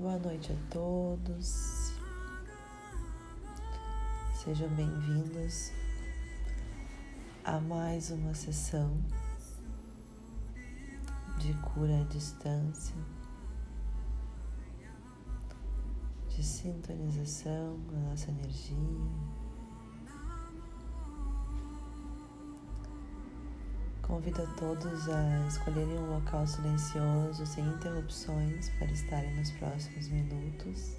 Boa noite a todos. Sejam bem-vindos a mais uma sessão de cura à distância, de sintonização da nossa energia. Convido a todos a escolherem um local silencioso, sem interrupções, para estarem nos próximos minutos.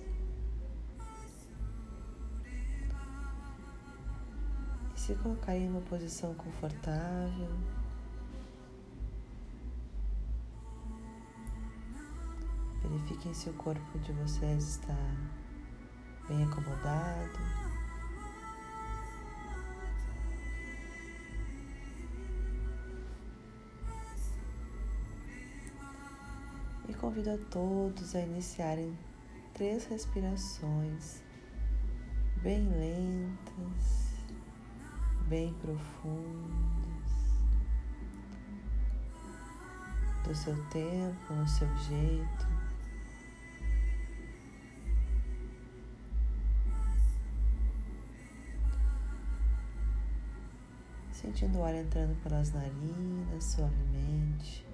E se colocarem em uma posição confortável. Verifiquem se o corpo de vocês está bem acomodado. Convido a todos a iniciarem três respirações bem lentas, bem profundas, do seu tempo, no seu jeito. Sentindo o ar entrando pelas narinas suavemente.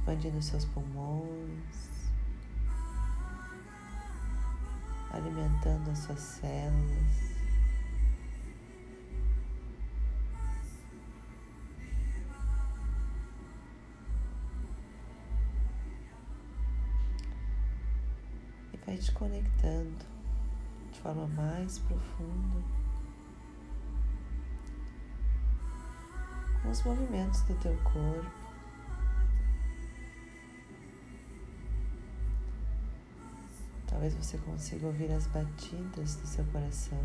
Expandindo seus pulmões, alimentando as suas células. E vai te conectando de forma mais profunda com os movimentos do teu corpo. Talvez você consiga ouvir as batidas do seu coração.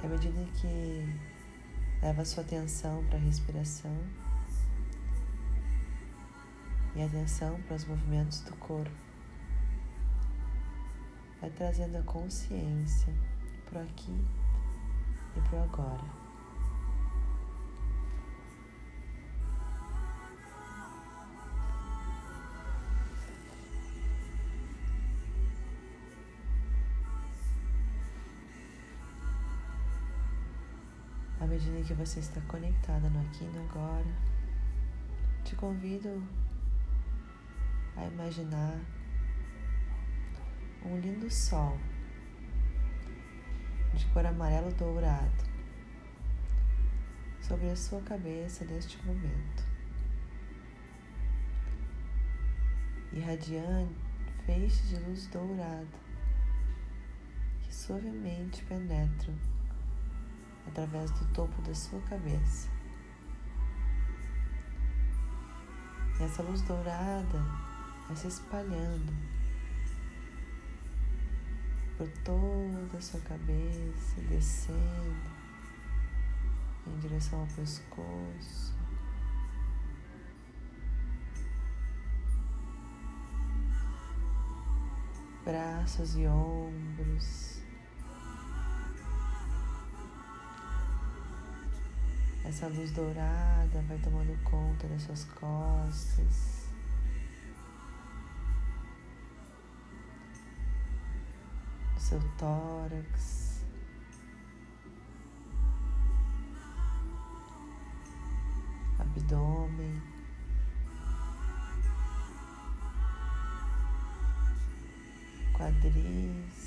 E à medida que leva sua atenção para a respiração e atenção para os movimentos do corpo, vai trazendo a consciência pro aqui e pro agora. À medida que você está conectada no aqui e no agora, te convido a imaginar um lindo sol de cor amarelo dourado sobre a sua cabeça neste momento, irradiando feixes de luz dourada que suavemente penetram através do topo da sua cabeça. E essa luz dourada vai se espalhando por toda a sua cabeça, descendo em direção ao pescoço. Braços e ombros. Essa luz dourada vai tomando conta das suas costas. Seu tórax. Abdômen. Quadris.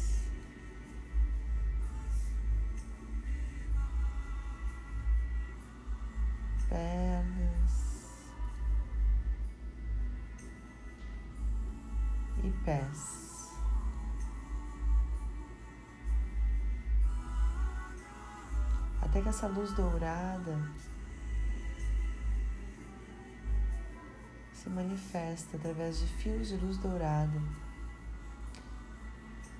Que essa luz dourada. Se manifesta através de fios de luz dourada,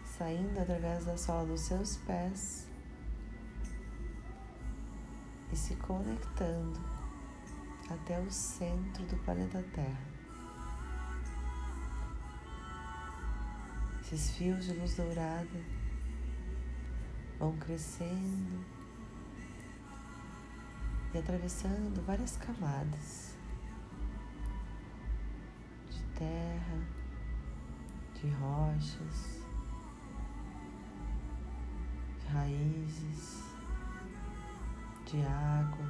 saindo através da sola dos seus pés. E se conectando até o centro do planeta Terra. Esses fios de luz dourada vão crescendo atravessando várias camadas de terra, de rochas, de raízes, de água,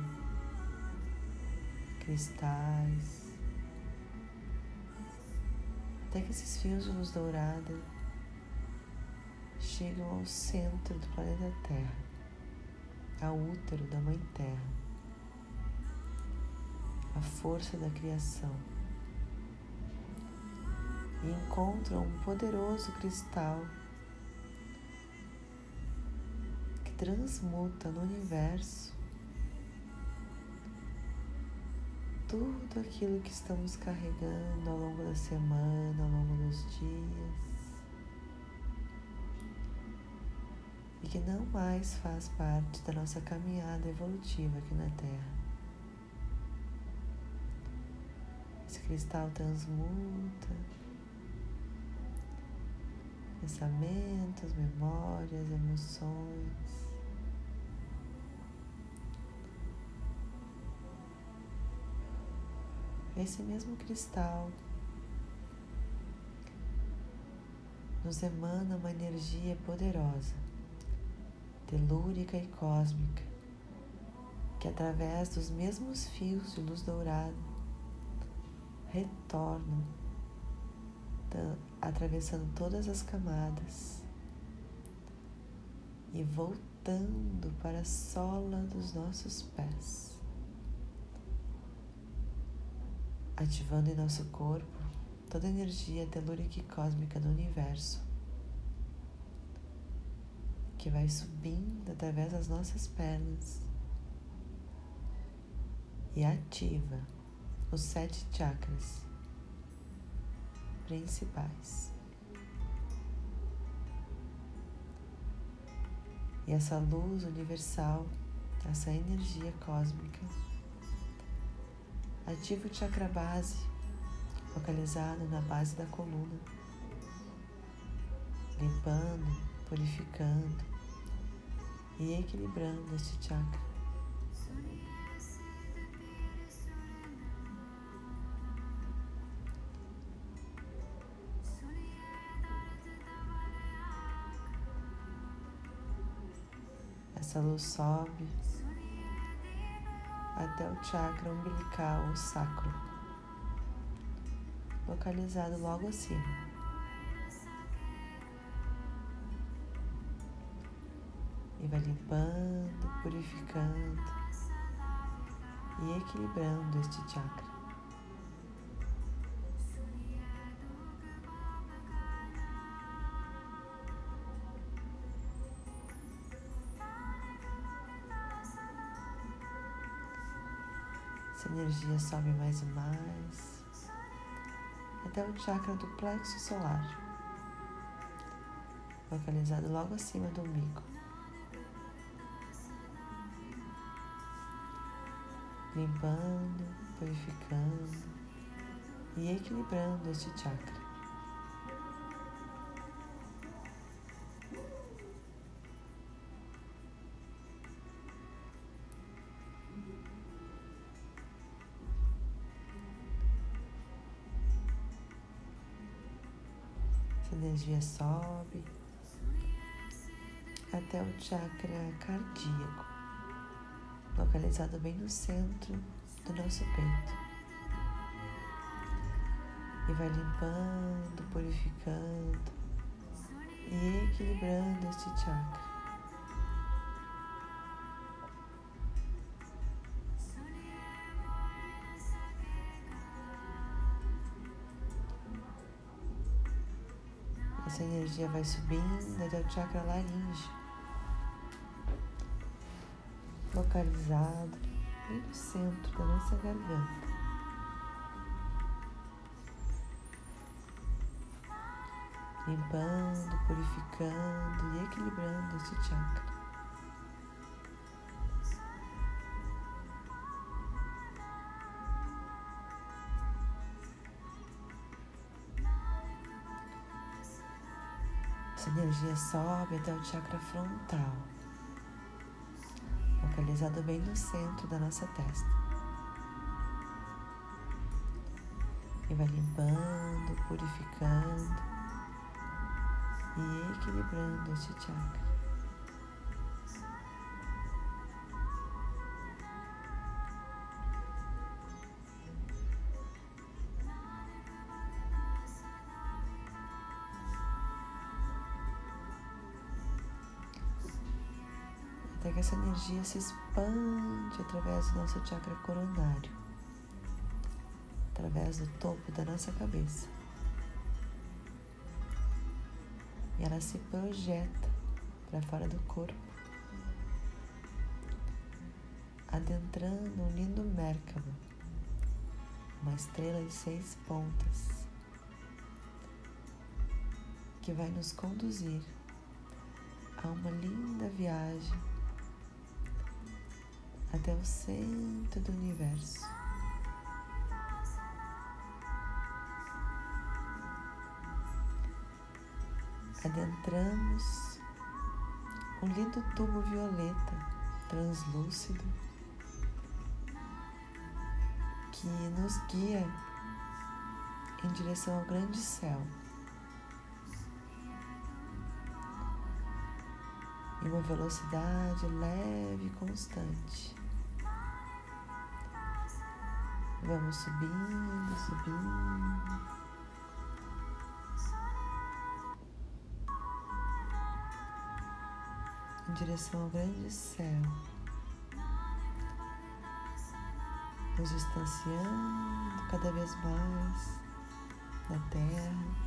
cristais, até que esses fios de luz dourada chegam ao centro do planeta Terra, ao útero da Mãe Terra, a força da criação, e encontram um poderoso cristal que transmuta no universo tudo aquilo que estamos carregando ao longo da semana, ao longo dos dias. e que não mais faz parte da nossa caminhada evolutiva aqui na Terra. Cristal transmuta pensamentos, memórias, emoções. Esse mesmo cristal nos emana uma energia poderosa telúrica e cósmica, que através dos mesmos fios de luz dourada retornam, atravessando todas as camadas e voltando para a sola dos nossos pés, ativando em nosso corpo toda a energia telúrica e cósmica do universo que vai subindo através das nossas pernas e ativa os sete chakras principais. E essa luz universal, essa energia cósmica, ativa o chakra base, localizado na base da coluna, limpando, purificando, e equilibrando este chakra. Essa luz sobe até o chakra umbilical, o sacro, localizado logo acima. e vai limpando, purificando e equilibrando este chakra. Energia sobe mais e mais até o chakra do plexo solar, localizado logo acima do umbigo. limpando, purificando e equilibrando este chakra. Energia sobe até o chakra cardíaco localizado bem no centro do nosso peito. E vai limpando, purificando e equilibrando este chakra. Energia vai subindo até o chakra laríngeo localizado bem no centro da nossa garganta. Limpando, purificando e equilibrando este chakra. Energia sobe até o chakra frontal, localizado bem no centro da nossa testa. E vai limpando, purificando e equilibrando este chakra. Essa energia se expande através do nosso chakra coronário, através do topo da nossa cabeça. E ela se projeta para fora do corpo, adentrando um lindo Merkaba, uma estrela de seis pontas, que vai nos conduzir a uma linda viagem até o centro do universo. Adentramos um lindo tubo violeta translúcido que nos guia em direção ao grande céu. Em uma velocidade leve e constante. Vamos subindo, subindo. Em direção ao grande céu. Nos distanciando cada vez mais da terra.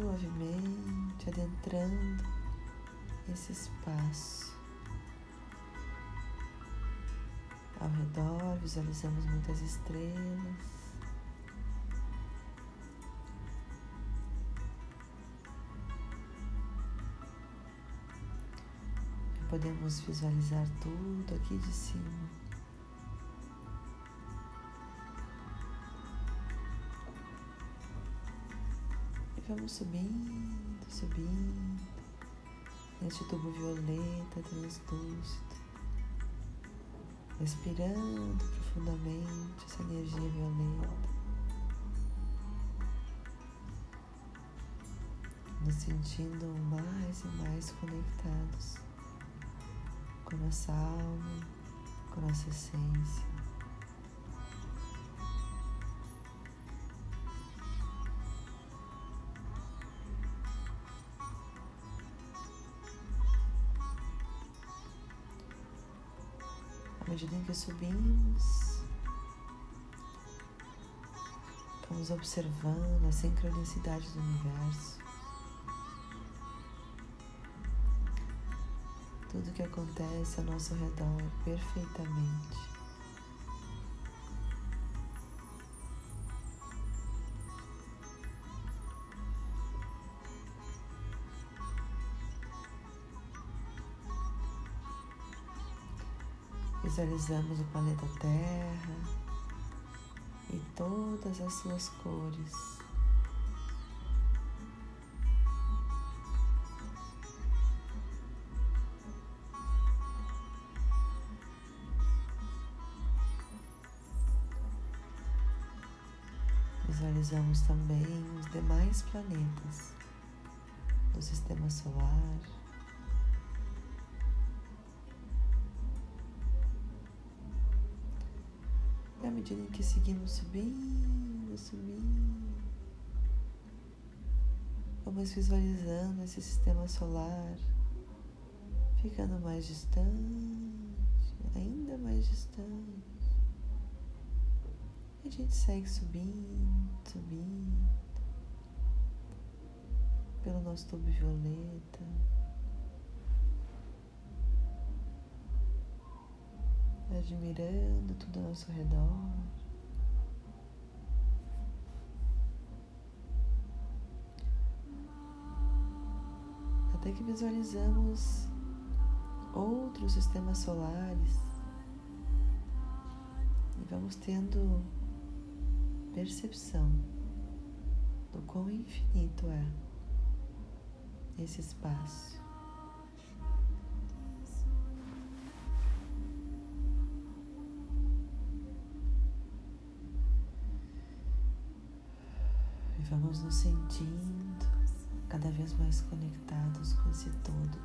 Suavemente adentrando esse espaço. Ao redor visualizamos muitas estrelas. Podemos visualizar tudo aqui de cima. Vamos subindo, subindo. Neste tubo violeta translúcido. Respirando profundamente essa energia violeta, nos sentindo mais e mais conectados com nossa alma, com nossa essência. Medida em que subimos, vamos observando a sincronicidade do universo. Tudo que acontece ao nosso redor perfeitamente. Visualizamos o planeta Terra e todas as suas cores. Visualizamos também os demais planetas do sistema solar. Medida que seguimos subindo, subindo, vamos visualizando esse sistema solar ficando mais distante, ainda mais distante. E a gente segue subindo, subindo pelo nosso tubo violeta. Admirando tudo ao nosso redor. Até que visualizamos outros sistemas solares e vamos tendo percepção do quão infinito é esse espaço. Vamos nos sentindo cada vez mais conectados com esse todo.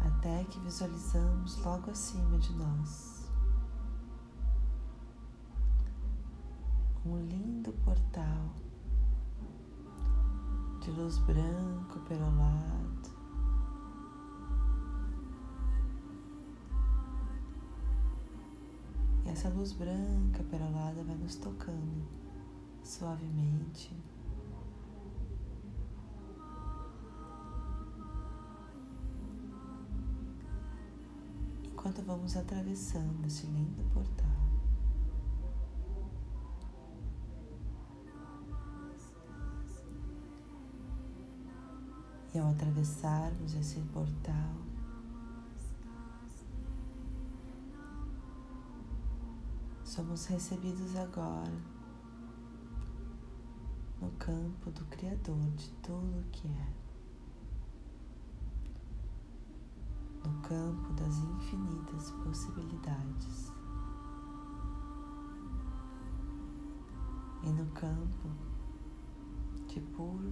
Até que visualizamos logo acima de nós um lindo portal de luz branco pelo lado. Essa luz branca perolada vai nos tocando suavemente. Enquanto vamos atravessando esse lindo portal. E ao atravessarmos esse portal, somos recebidos agora no campo do Criador de tudo o que é, no campo das infinitas possibilidades e no campo de puro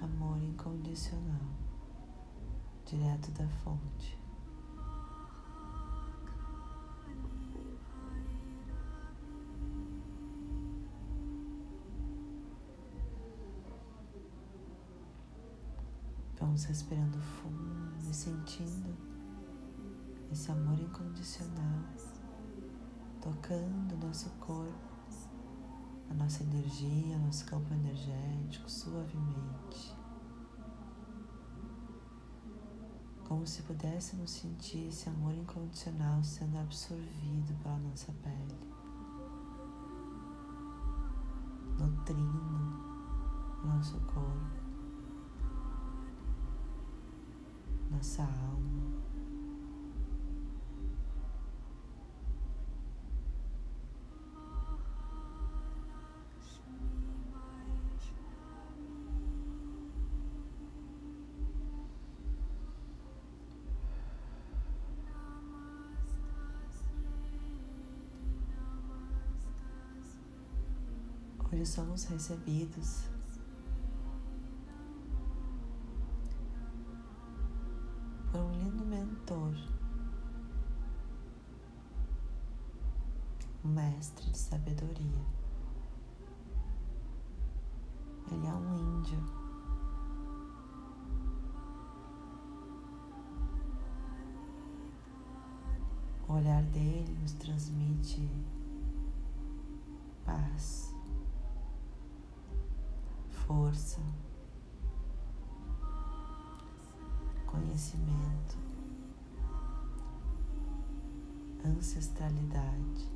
amor incondicional, direto da fonte. Vamos respirando fundo e sentindo esse amor incondicional tocando nosso corpo a nossa energia, nosso campo energético suavemente. Como se pudéssemos sentir esse amor incondicional sendo absorvido pela nossa pele, nutrindo nosso corpo, nossa alma. Hoje somos recebidos dele nos transmite paz força, conhecimento, ancestralidade.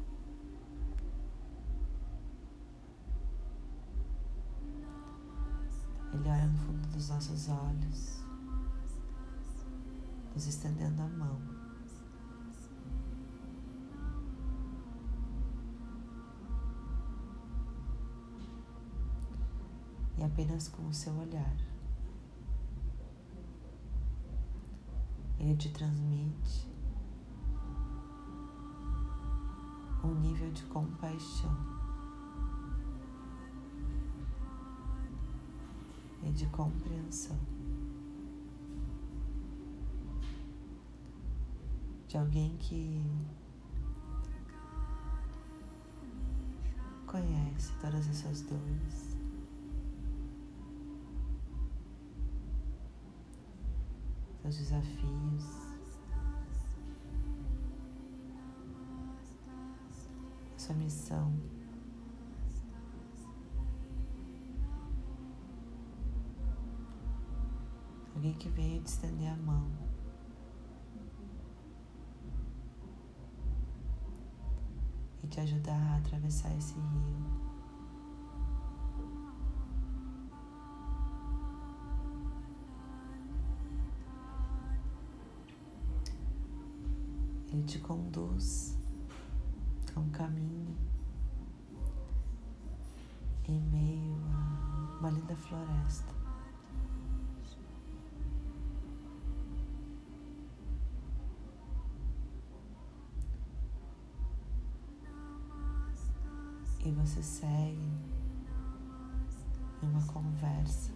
Ele olha no fundo dos nossos olhos, nos estendendo a mão. Apenas com o seu olhar. Ele te transmite um nível de compaixão e de compreensão de alguém que conhece todas essas dores. Seus desafios. Sua missão. Alguém que veio te estender a mão. E te ajudar a atravessar esse rio. Te conduz a um caminho em meio a uma linda floresta. E você segue em uma conversa.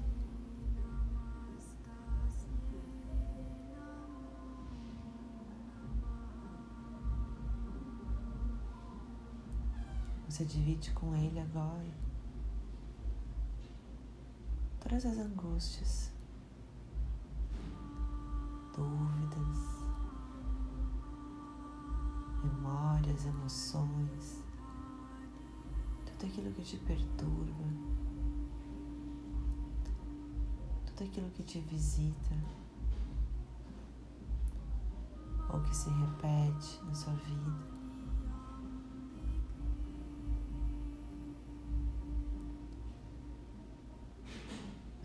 Você divide com ele agora todas as angústias, dúvidas, memórias, emoções, tudo aquilo que te perturba, tudo aquilo que te visita ou que se repete na sua vida.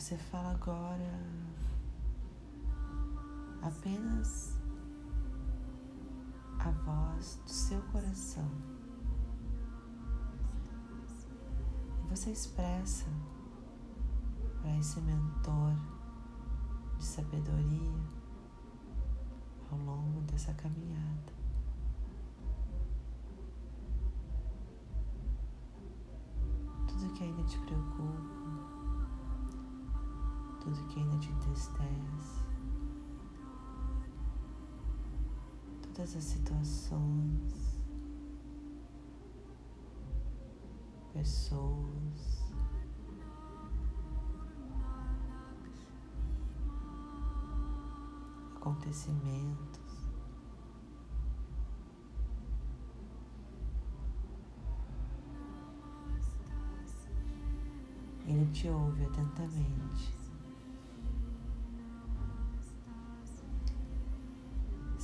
Você fala agora apenas a voz do seu coração. E você expressa para esse mentor de sabedoria ao longo dessa caminhada. Tudo que ainda te preocupa tudo que ainda te entristece, todas as situações, pessoas. Acontecimentos, Ele te ouve atentamente.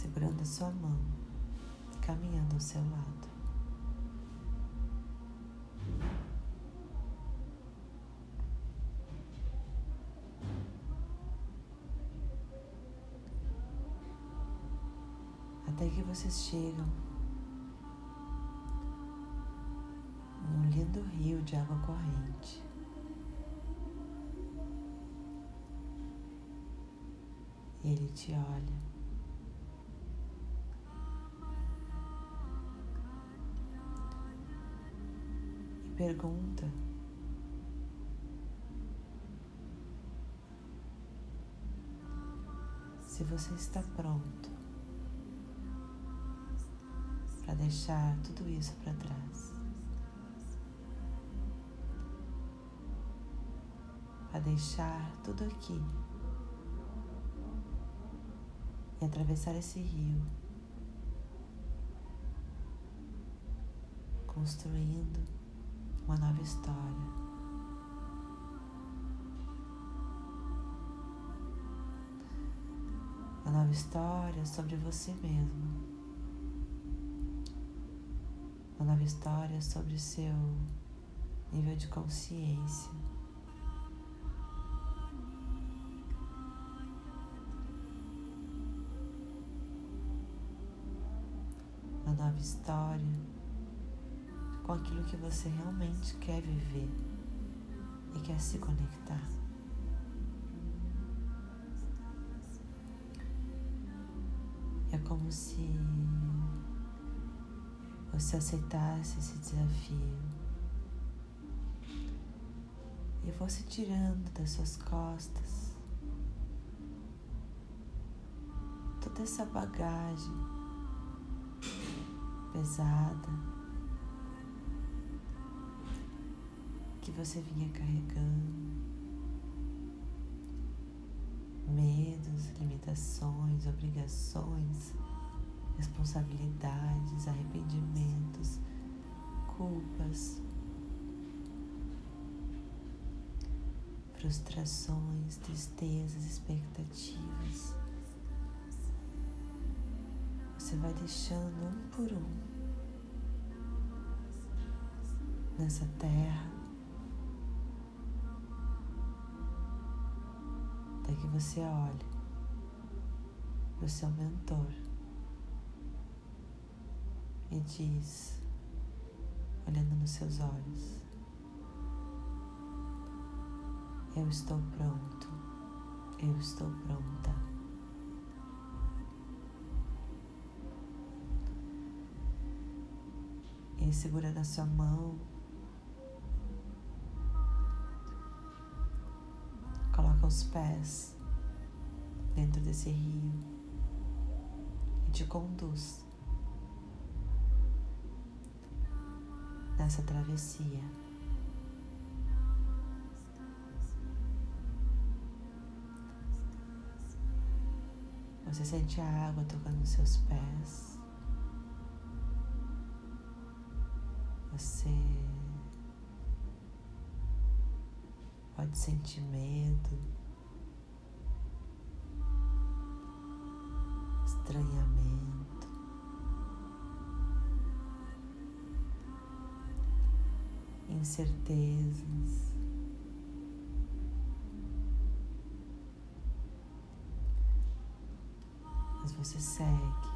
Segurando sua mão, caminhando ao seu lado. Até que vocês chegam num lindo rio de água corrente. E ele te olha. Pergunta. Se você está pronto para deixar tudo isso para trás, para deixar tudo aqui. E atravessar esse rio, construindo uma nova história. Uma nova história sobre você mesmo. Uma nova história sobre o seu nível de consciência. Uma nova história com aquilo que você realmente quer viver e quer se conectar. É como se você aceitasse esse desafio. E fosse tirando das suas costas. Toda essa bagagem pesada que você vinha carregando, medos, limitações, obrigações, responsabilidades, arrependimentos, culpas, frustrações, tristezas, expectativas. Você vai deixando um por um nessa terra até que você olhe para o seu mentor e diz, olhando nos seus olhos: Eu estou pronto, eu estou pronta. E segura na sua mão, os pés dentro desse rio e te conduz nessa travessia. Você sente a água tocando seus pés. Você pode sentir medo, estranhamento. Incertezas. Mas você segue.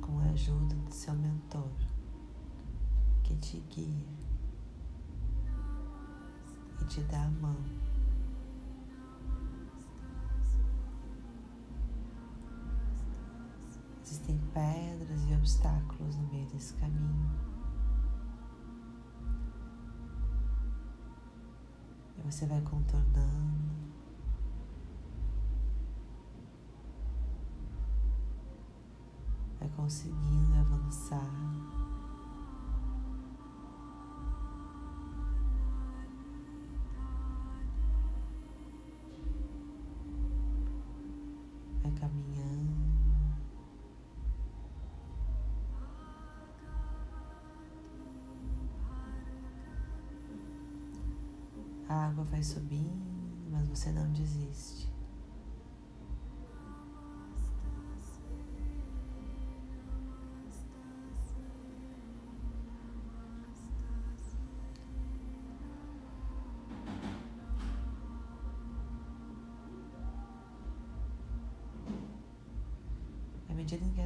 Com a ajuda do seu mentor que te guia te dá a mão. Existem pedras e obstáculos no meio desse caminho. E você vai contornando. Vai conseguindo avançar. Caminhando. A água vai subindo, mas você não desiste.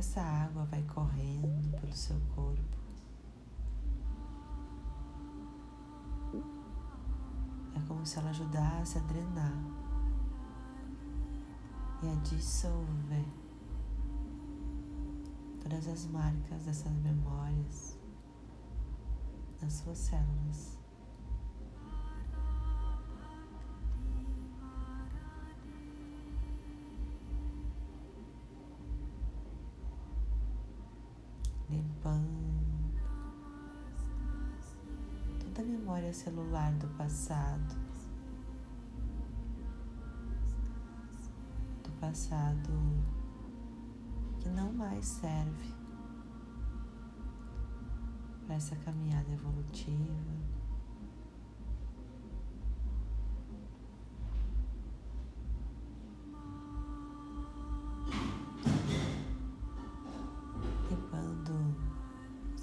Essa água vai correndo pelo seu corpo, é como se ela ajudasse a drenar e a dissolver todas as marcas dessas memórias nas suas células. Celular do passado, do passado que não mais serve para essa caminhada evolutiva.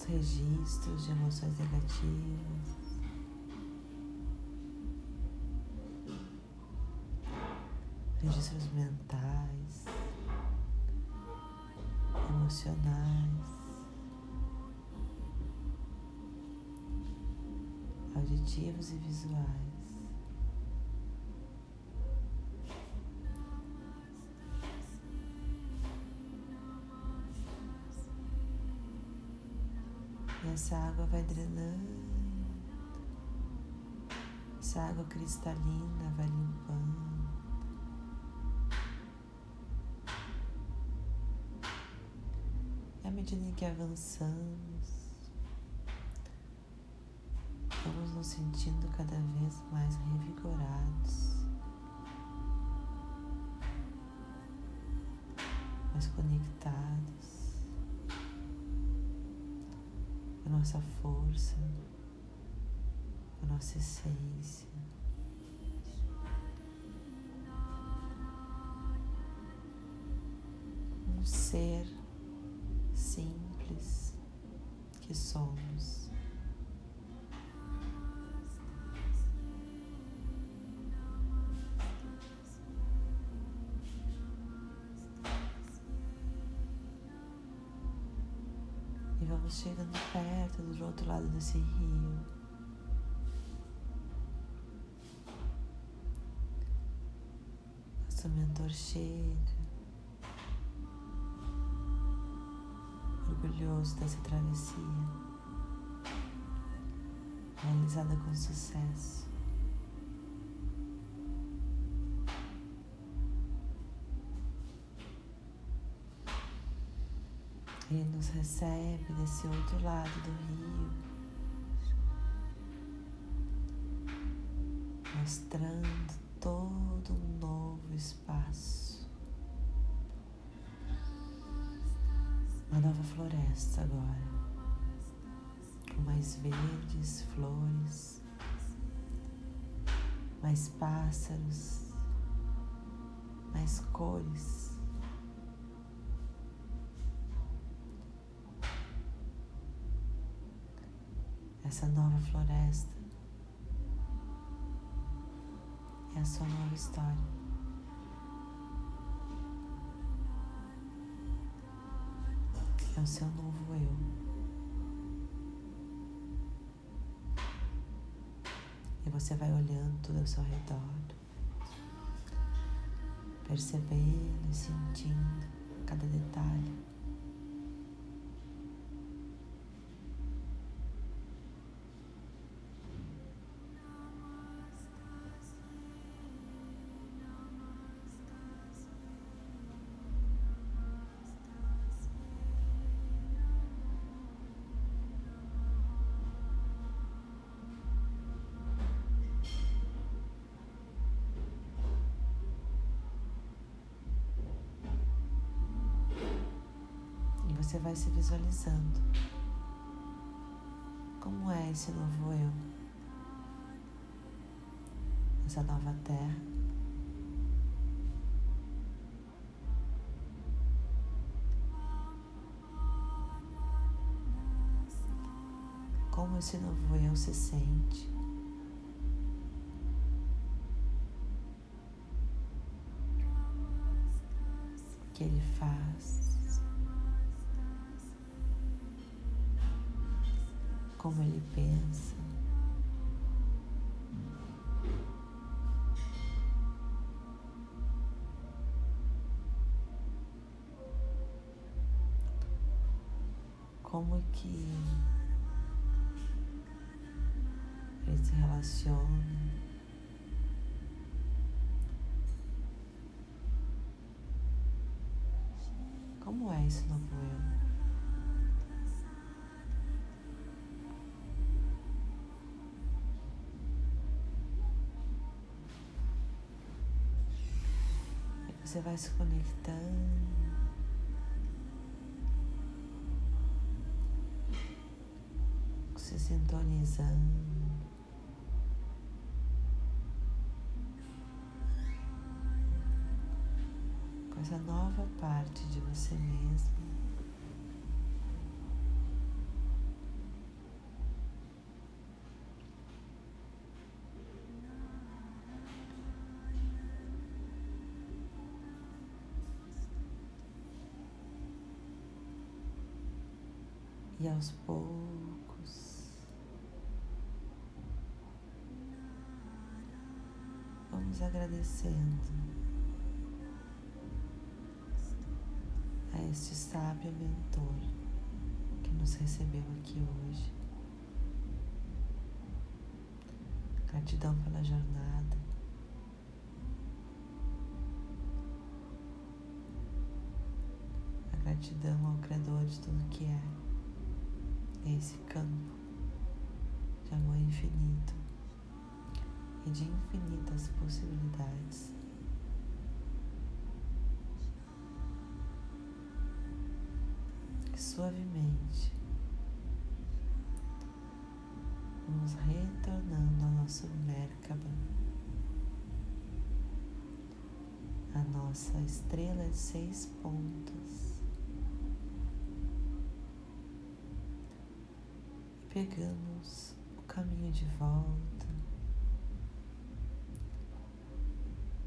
registros de emoções negativas. Registros mentais, emocionais, auditivos e visuais. E essa água vai drenando, essa água cristalina vai limpando. Medida em que avançamos, vamos nos sentindo cada vez mais revigorados, mais conectados. a nossa força, a nossa essência. Um ser simples que somos. E vamos chegando perto do outro lado desse rio. Nosso mentor chega. Orgulhoso dessa travessia, realizada com sucesso. Ele nos recebe desse outro lado do rio, mostrando todo um novo espaço. Uma nova floresta agora, com mais verdes, flores, mais pássaros, mais cores. essa nova floresta é a sua nova história. É o seu novo eu. E você vai olhando tudo ao seu redor, percebendo e sentindo cada detalhe. Você vai se visualizando. Como é esse novo eu? Essa nova terra. Como esse novo eu se sente? Que ele faz? Como ele pensa. Como que ele se relaciona. Você vai se conectando. Se sintonizando. Com essa nova parte de você mesmo. Aos poucos vamos agradecendo a este sábio mentor que nos recebeu aqui hoje. Gratidão pela jornada. Gratidão ao Criador de tudo que é esse campo de amor infinito e de infinitas possibilidades. Suavemente vamos retornando ao nosso Merkaba, a nossa estrela de seis pontas. Pegamos o caminho de volta,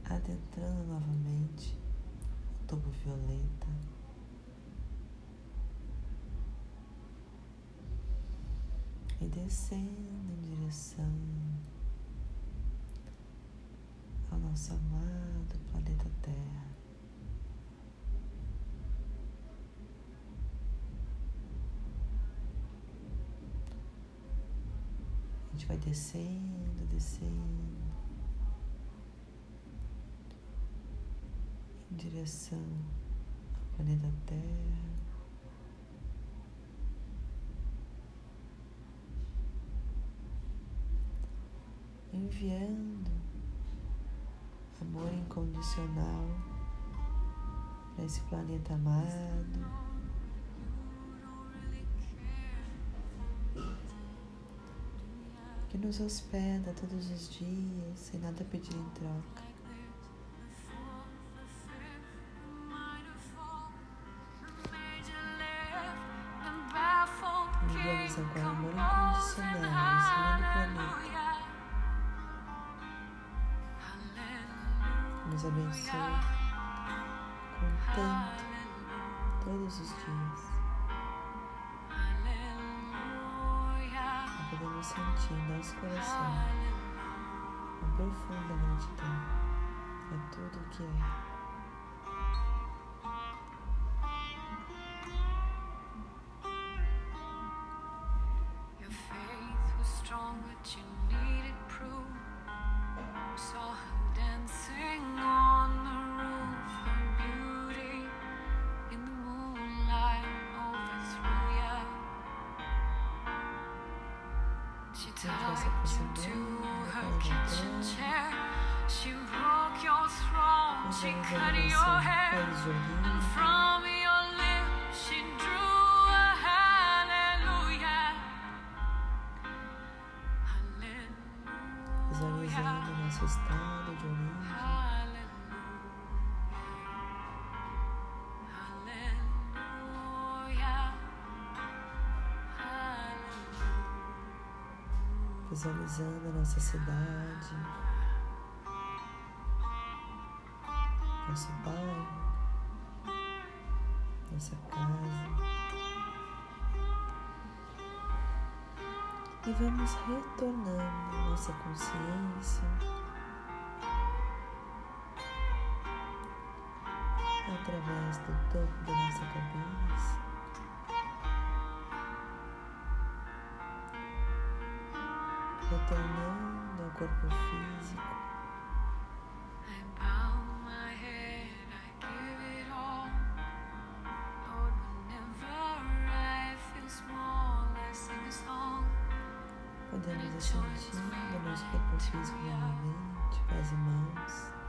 adentrando novamente o tubo violeta, e descendo em direção ao nosso amado planeta Terra. Gente vai descendo, descendo em direção ao planeta Terra. enviando amor incondicional para esse planeta amado. Que nos hospeda todos os dias, sem nada pedir em troca. Você vai se aproximando. Você vai fazer os from. Visualizando a nossa cidade. nosso bairro, nossa casa. E vamos retornando nossa consciência através do topo da nossa cabeça. Podemos sentir o nosso corpo físico novamente, pés e mãos.